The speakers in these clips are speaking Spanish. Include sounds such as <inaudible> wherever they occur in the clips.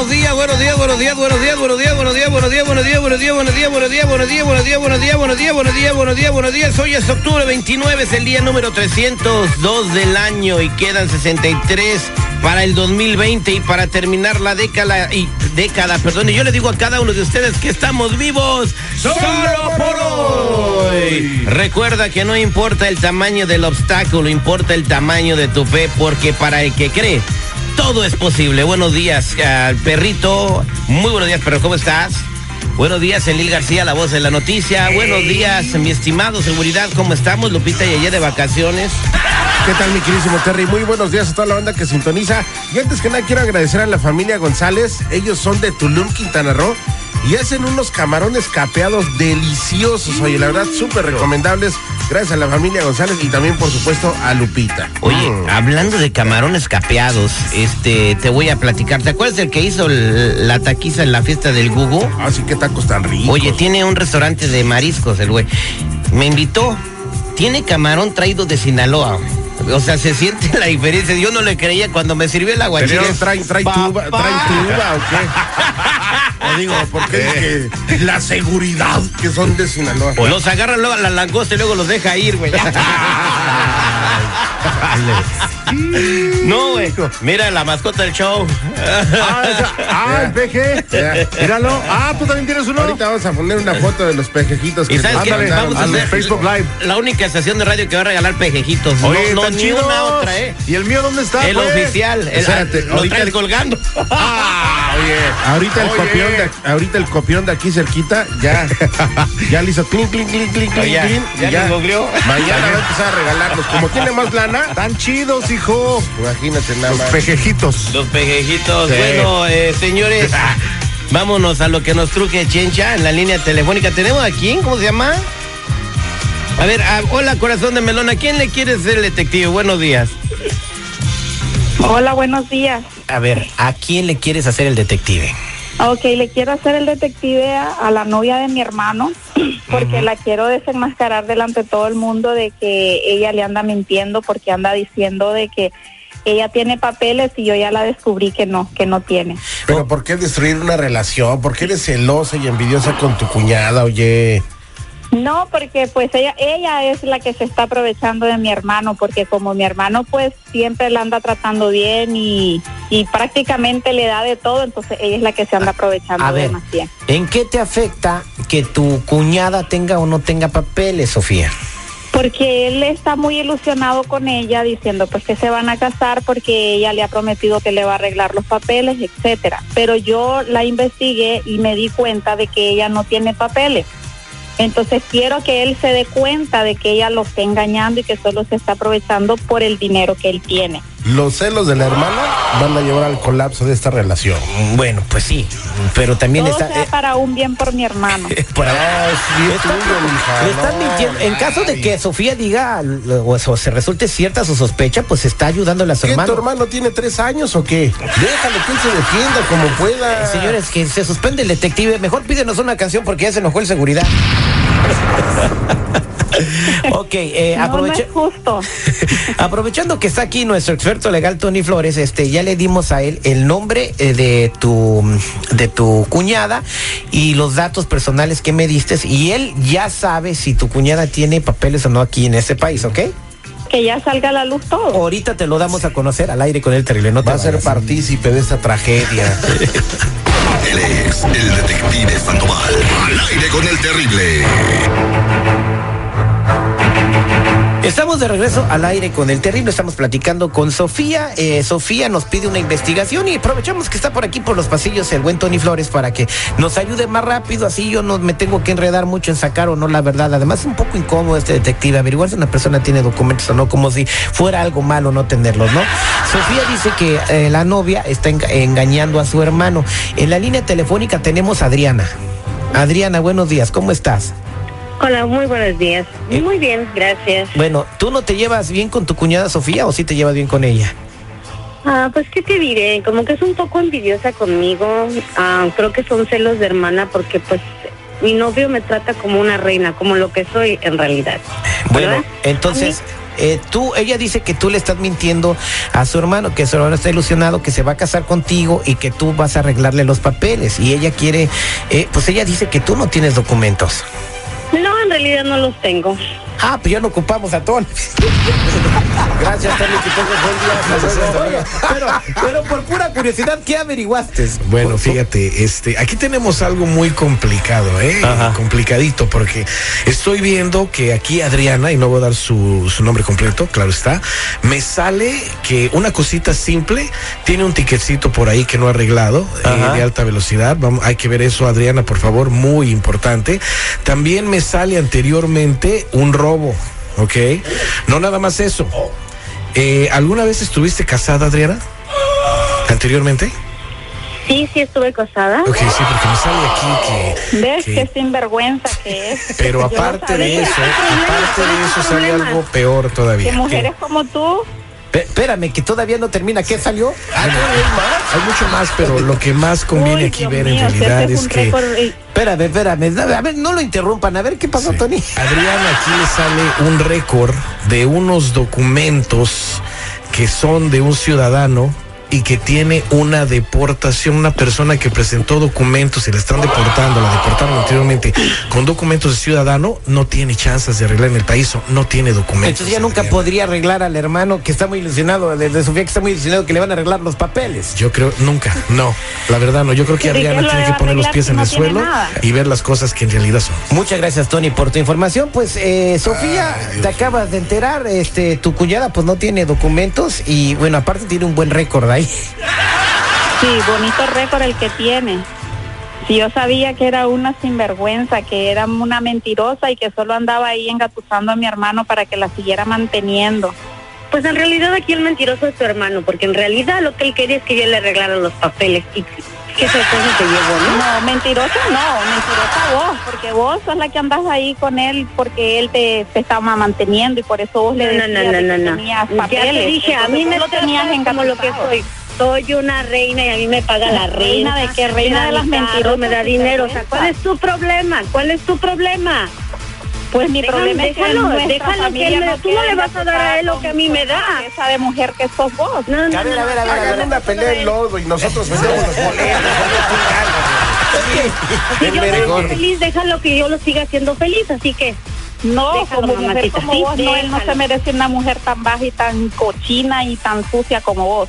Buenos días, buenos días, buenos días, buenos días, buenos días, buenos días, buenos días, buenos días, buenos días, buenos días, buenos días, buenos días, buenos días, buenos días, buenos días, buenos días, buenos días, buenos días. Hoy es octubre 29, es el día número 302 del año y quedan 63 para el 2020 y para terminar la década y década, perdón, y yo le digo a cada uno de ustedes que estamos vivos solo por hoy. Recuerda que no importa el tamaño del obstáculo, importa el tamaño de tu fe, porque para el que cree todo es posible. Buenos días, al perrito. Muy buenos días, perro. ¿Cómo estás? Buenos días, Elil García, la voz de la noticia. Buenos días, mi estimado seguridad. ¿Cómo estamos? Lupita y allá de vacaciones. ¿Qué tal, mi queridísimo Terry? Muy buenos días a toda la banda que sintoniza. Y antes que nada, quiero agradecer a la familia González. Ellos son de Tulum, Quintana Roo. Y hacen unos camarones capeados deliciosos. Oye, la verdad, súper recomendables. Gracias a la familia González y también, por supuesto, a Lupita. Oye, Mm. hablando de camarones capeados, este, te voy a platicar. ¿Te acuerdas del que hizo la taquiza en la fiesta del Gugu? Así que tacos tan ricos. Oye, tiene un restaurante de mariscos el güey. Me invitó. Tiene camarón traído de Sinaloa. O sea, se siente la diferencia. Yo no le creía cuando me sirvió el aguachile. Pero traen, traen tuba, traen tuba, ¿o qué? <laughs> Digo, porque la seguridad que son de Sinaloa. Los agarra luego a la langosta y luego los deja ir, güey. <laughs> <laughs> No, güey. Mira la mascota del show. Ah, esa- ah, el peje. Míralo. Ah, tú también tienes uno. Ahorita vamos a poner una foto de los pejejitos que ¿Y sabes qué? Vamos a hacer Facebook Live. La única estación de radio que va a regalar pejejitos. Oye, no, no ni una otra, ¿eh? ¿Y el mío dónde está? El pues? oficial. El, Espérate, lo ahorita el- colgando. Ah, oye. Ahorita el Oye. copión de, ahorita el copión de aquí cerquita ya ya le hizo clink clink clink clink clink Ya, clink, ya y les googleó. Mañana va a empezar a regalarlos. Como tiene más lana, Tan chidos, hijo. imagínate nada Los pejejitos. Los pejejitos. Sí. Bueno, eh, señores, <laughs> vámonos a lo que nos truque Chencha en la línea telefónica. ¿Tenemos a quién? ¿Cómo se llama? A ver, ah, hola corazón de melón, ¿a quién le quieres ser detective? Buenos días. Hola, buenos días. A ver, ¿a quién le quieres hacer el detective? Ok, le quiero hacer el detective a, a la novia de mi hermano <clears throat> porque la quiero desenmascarar delante de todo el mundo de que ella le anda mintiendo porque anda diciendo de que ella tiene papeles y yo ya la descubrí que no, que no tiene. Pero ¿por qué destruir una relación? ¿Por qué eres celosa y envidiosa con tu cuñada, oye? No, porque pues ella ella es la que se está aprovechando de mi hermano porque como mi hermano pues siempre la anda tratando bien y, y prácticamente le da de todo, entonces ella es la que se anda aprovechando A ver, demasiado. ¿en qué te afecta que tu cuñada tenga o no tenga papeles, Sofía? Porque él está muy ilusionado con ella diciendo pues que se van a casar porque ella le ha prometido que le va a arreglar los papeles, etcétera. Pero yo la investigué y me di cuenta de que ella no tiene papeles. Entonces quiero que él se dé cuenta de que ella lo está engañando y que solo se está aprovechando por el dinero que él tiene. Los celos de la hermana van a llevar al colapso de esta relación. Bueno, pues sí, pero también Todo está... sea eh, para un bien por mi hermano. <laughs> por ahí- Ah, sí, es Está- tuyo, mija, le están no, mintiendo. En caso de que Sofía diga o, o se resulte cierta su sospecha, pues está ayudándole a su ¿Qué, hermano. tu hermano tiene tres años o qué? Déjalo que él se defienda como pueda. Señores, que se suspende el detective. Mejor pídenos una canción porque ya se enojó el seguridad. <laughs> <laughs> ok, eh, No, no aproveche- es justo. <laughs> aprovechando que está aquí nuestro experto legal Tony Flores, este, ya le dimos a él el nombre eh, de tu de tu cuñada y los datos personales que me diste y él ya sabe si tu cuñada tiene papeles o no aquí en este país, ¿ok? Que ya salga a la luz todo. Ahorita te lo damos a conocer al aire con el terrible. No te Va a ser partícipe de esta tragedia. <laughs> Él es el detective Sandoval. Al aire con el terrible. Estamos de regreso al aire con el terrible. Estamos platicando con Sofía. Eh, Sofía nos pide una investigación y aprovechamos que está por aquí por los pasillos el buen Tony Flores para que nos ayude más rápido. Así yo no me tengo que enredar mucho en sacar o no la verdad. Además, es un poco incómodo este detective averiguar si una persona tiene documentos o no, como si fuera algo malo no tenerlos, ¿no? Sofía dice que eh, la novia está enga- engañando a su hermano. En la línea telefónica tenemos a Adriana. Adriana, buenos días. ¿Cómo estás? Hola, muy buenos días. Eh. Muy bien, gracias. Bueno, ¿tú no te llevas bien con tu cuñada Sofía o sí te llevas bien con ella? Ah, pues qué te diré, como que es un poco envidiosa conmigo. Ah, creo que son celos de hermana porque pues mi novio me trata como una reina, como lo que soy en realidad. Bueno, ¿Verdad? entonces, eh, tú, ella dice que tú le estás mintiendo a su hermano, que su hermano está ilusionado, que se va a casar contigo y que tú vas a arreglarle los papeles. Y ella quiere, eh, pues ella dice que tú no tienes documentos. En realidad no los tengo. Ah, pues ya no ocupamos a Tony. <laughs> Gracias, Tony, que tengas buen día. Pero, pero por pura curiosidad, ¿qué averiguaste? Bueno, fíjate, este, aquí tenemos algo muy complicado, ¿eh? Ajá. Complicadito, porque estoy viendo que aquí Adriana, y no voy a dar su, su nombre completo, claro está, me sale que una cosita simple, tiene un tiquetcito por ahí que no ha arreglado, eh, de alta velocidad. Vamos, hay que ver eso, Adriana, por favor, muy importante. También me sale anteriormente un robo, ¿ok? No nada más eso. Eh, ¿Alguna vez estuviste casada, Adriana? ¿Anteriormente? Sí, sí estuve casada. Ok, sí, porque me sale aquí que. ¿Ves que- qué sinvergüenza que es? pero aparte de eso, aparte de ¿cuál es eso sale algo peor Que todavía. mujeres como tú Espérame, que todavía no termina. ¿Qué salió? Hay mucho más, pero lo que más conviene Uy, aquí Dios ver en mío, realidad es que Espérame, espérame. A ver, no lo interrumpan. A ver, ¿qué pasó, Sí. Tony? Adriana aquí le sale un récord de unos documentos que son de un ciudadano y que tiene una deportación, una persona que presentó documentos y la están deportando, la deportaron anteriormente con documentos de ciudadano, no tiene chances de arreglar en el país, o no tiene documentos. Entonces ya nunca podría arreglar al hermano que está muy ilusionado, desde Sofía que está muy ilusionado que le van a arreglar los papeles. Yo creo, nunca, no, la verdad no. Yo creo que ¿Y de qué Adriana lo tiene que poner los pies en no el suelo nada? y ver las cosas que en realidad son. Muchas gracias, Tony, por tu información. Pues, eh, Sofía, te acabas de enterar, este, tu cuñada pues no tiene documentos y bueno, aparte tiene un buen récord ahí. Sí, bonito récord el que tiene. Si yo sabía que era una sinvergüenza, que era una mentirosa y que solo andaba ahí engatusando a mi hermano para que la siguiera manteniendo. Pues en realidad aquí el mentiroso es tu hermano, porque en realidad lo que él quería es que yo le arreglara los papeles. ¿Y te llevó, no? No, mentirosa no, mentirosa vos, porque vos sos la que andas ahí con él porque él te, te estaba manteniendo y por eso vos le No, no, decías no, de no, que no. tenías Ya papeles. te dije, a mí me lo tenías tratas como lo que soy. Soy una reina y a mí me paga la reina. ¿Reina de qué? ¿Reina da de las mentirosas Me da dinero. O sea? ¿cuál es tu problema? ¿Cuál es tu problema? Pues mi Déjalo, problema es que déjalo, nuestra déjalo que él no tú no le vas a dar a él lo que a mí me da. Esa de mujer que sos vos. No, no, no. A ver, a ver, a ver, hagan una pelea en lodo y nosotros vendemos los boletos. Si yo ven. feliz, déjalo que yo lo siga haciendo feliz, así que No, Déjalo, como mujer como sí, vos, no, él no se merece una mujer tan baja y tan cochina y tan sucia como vos.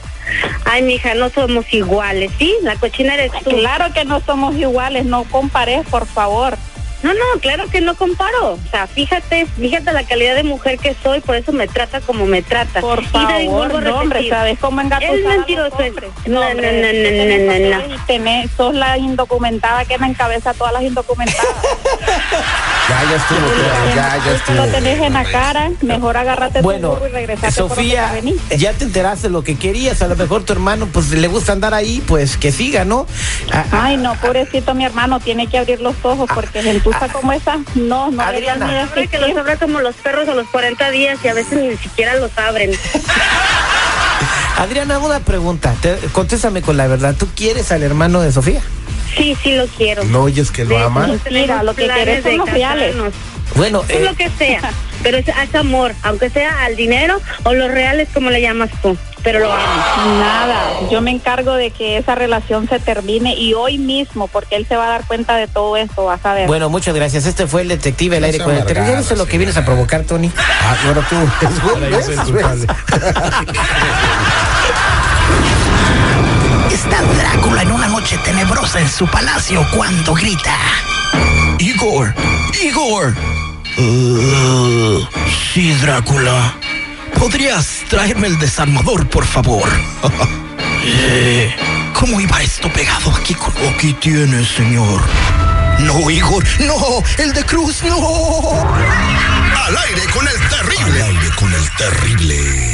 Ay, mija, no somos iguales, ¿sí? La cochina eres tú. Claro que no somos iguales, no compares, por favor. No, no, claro que no comparo. O sea, fíjate, fíjate la calidad de mujer que soy, por eso me trata como me trata. Por favor, no, hombre, ¿sabes cómo engatusar Es mentiroso. No, no, no, no, no, no, no. sos la indocumentada que me encabeza a todas las indocumentadas. <laughs> Ya, ya estuvo, claro, ya, ya estuvo. tenés en la cara, mejor agárrate Bueno, tu y regresate por Sofía, veniste. ya te enteraste lo que querías. A lo mejor tu hermano pues le gusta andar ahí, pues que siga, ¿no? Ah, ah, Ay, no, pobrecito mi hermano, tiene que abrir los ojos porque gentuza como esa, no, no Adriana. ni que los abra como los perros a los 40 días y a veces ni siquiera los abren. <laughs> Adriana, una pregunta. Te- contéstame con la verdad. ¿Tú quieres al hermano de Sofía? Sí, sí lo quiero. ¿No oyes que lo De- ama? Mentira, lo que querés son de los reales. Bueno, Es eh, lo que sea, <laughs> pero es, es amor, aunque sea al dinero o los reales como le llamas tú, pero lo amo. Nada, yo me encargo de que esa relación se termine y hoy mismo, porque él se va a dar cuenta de todo esto, vas a ver. bueno, muchas gracias. Este fue el detective el aire con el. Ya amargada, viste lo que sí. vienes a provocar, Tony. Ah, bueno, tú. <laughs> <laughs> tenebrosa en su palacio cuando grita. Igor, Igor, Uh, sí, Drácula. ¿Podrías traerme el desarmador, por favor? <laughs> Eh, ¿Cómo iba esto pegado aquí con... Aquí tienes, señor. No, Igor, no, el de Cruz, no. Al aire con el terrible. Al aire con el terrible.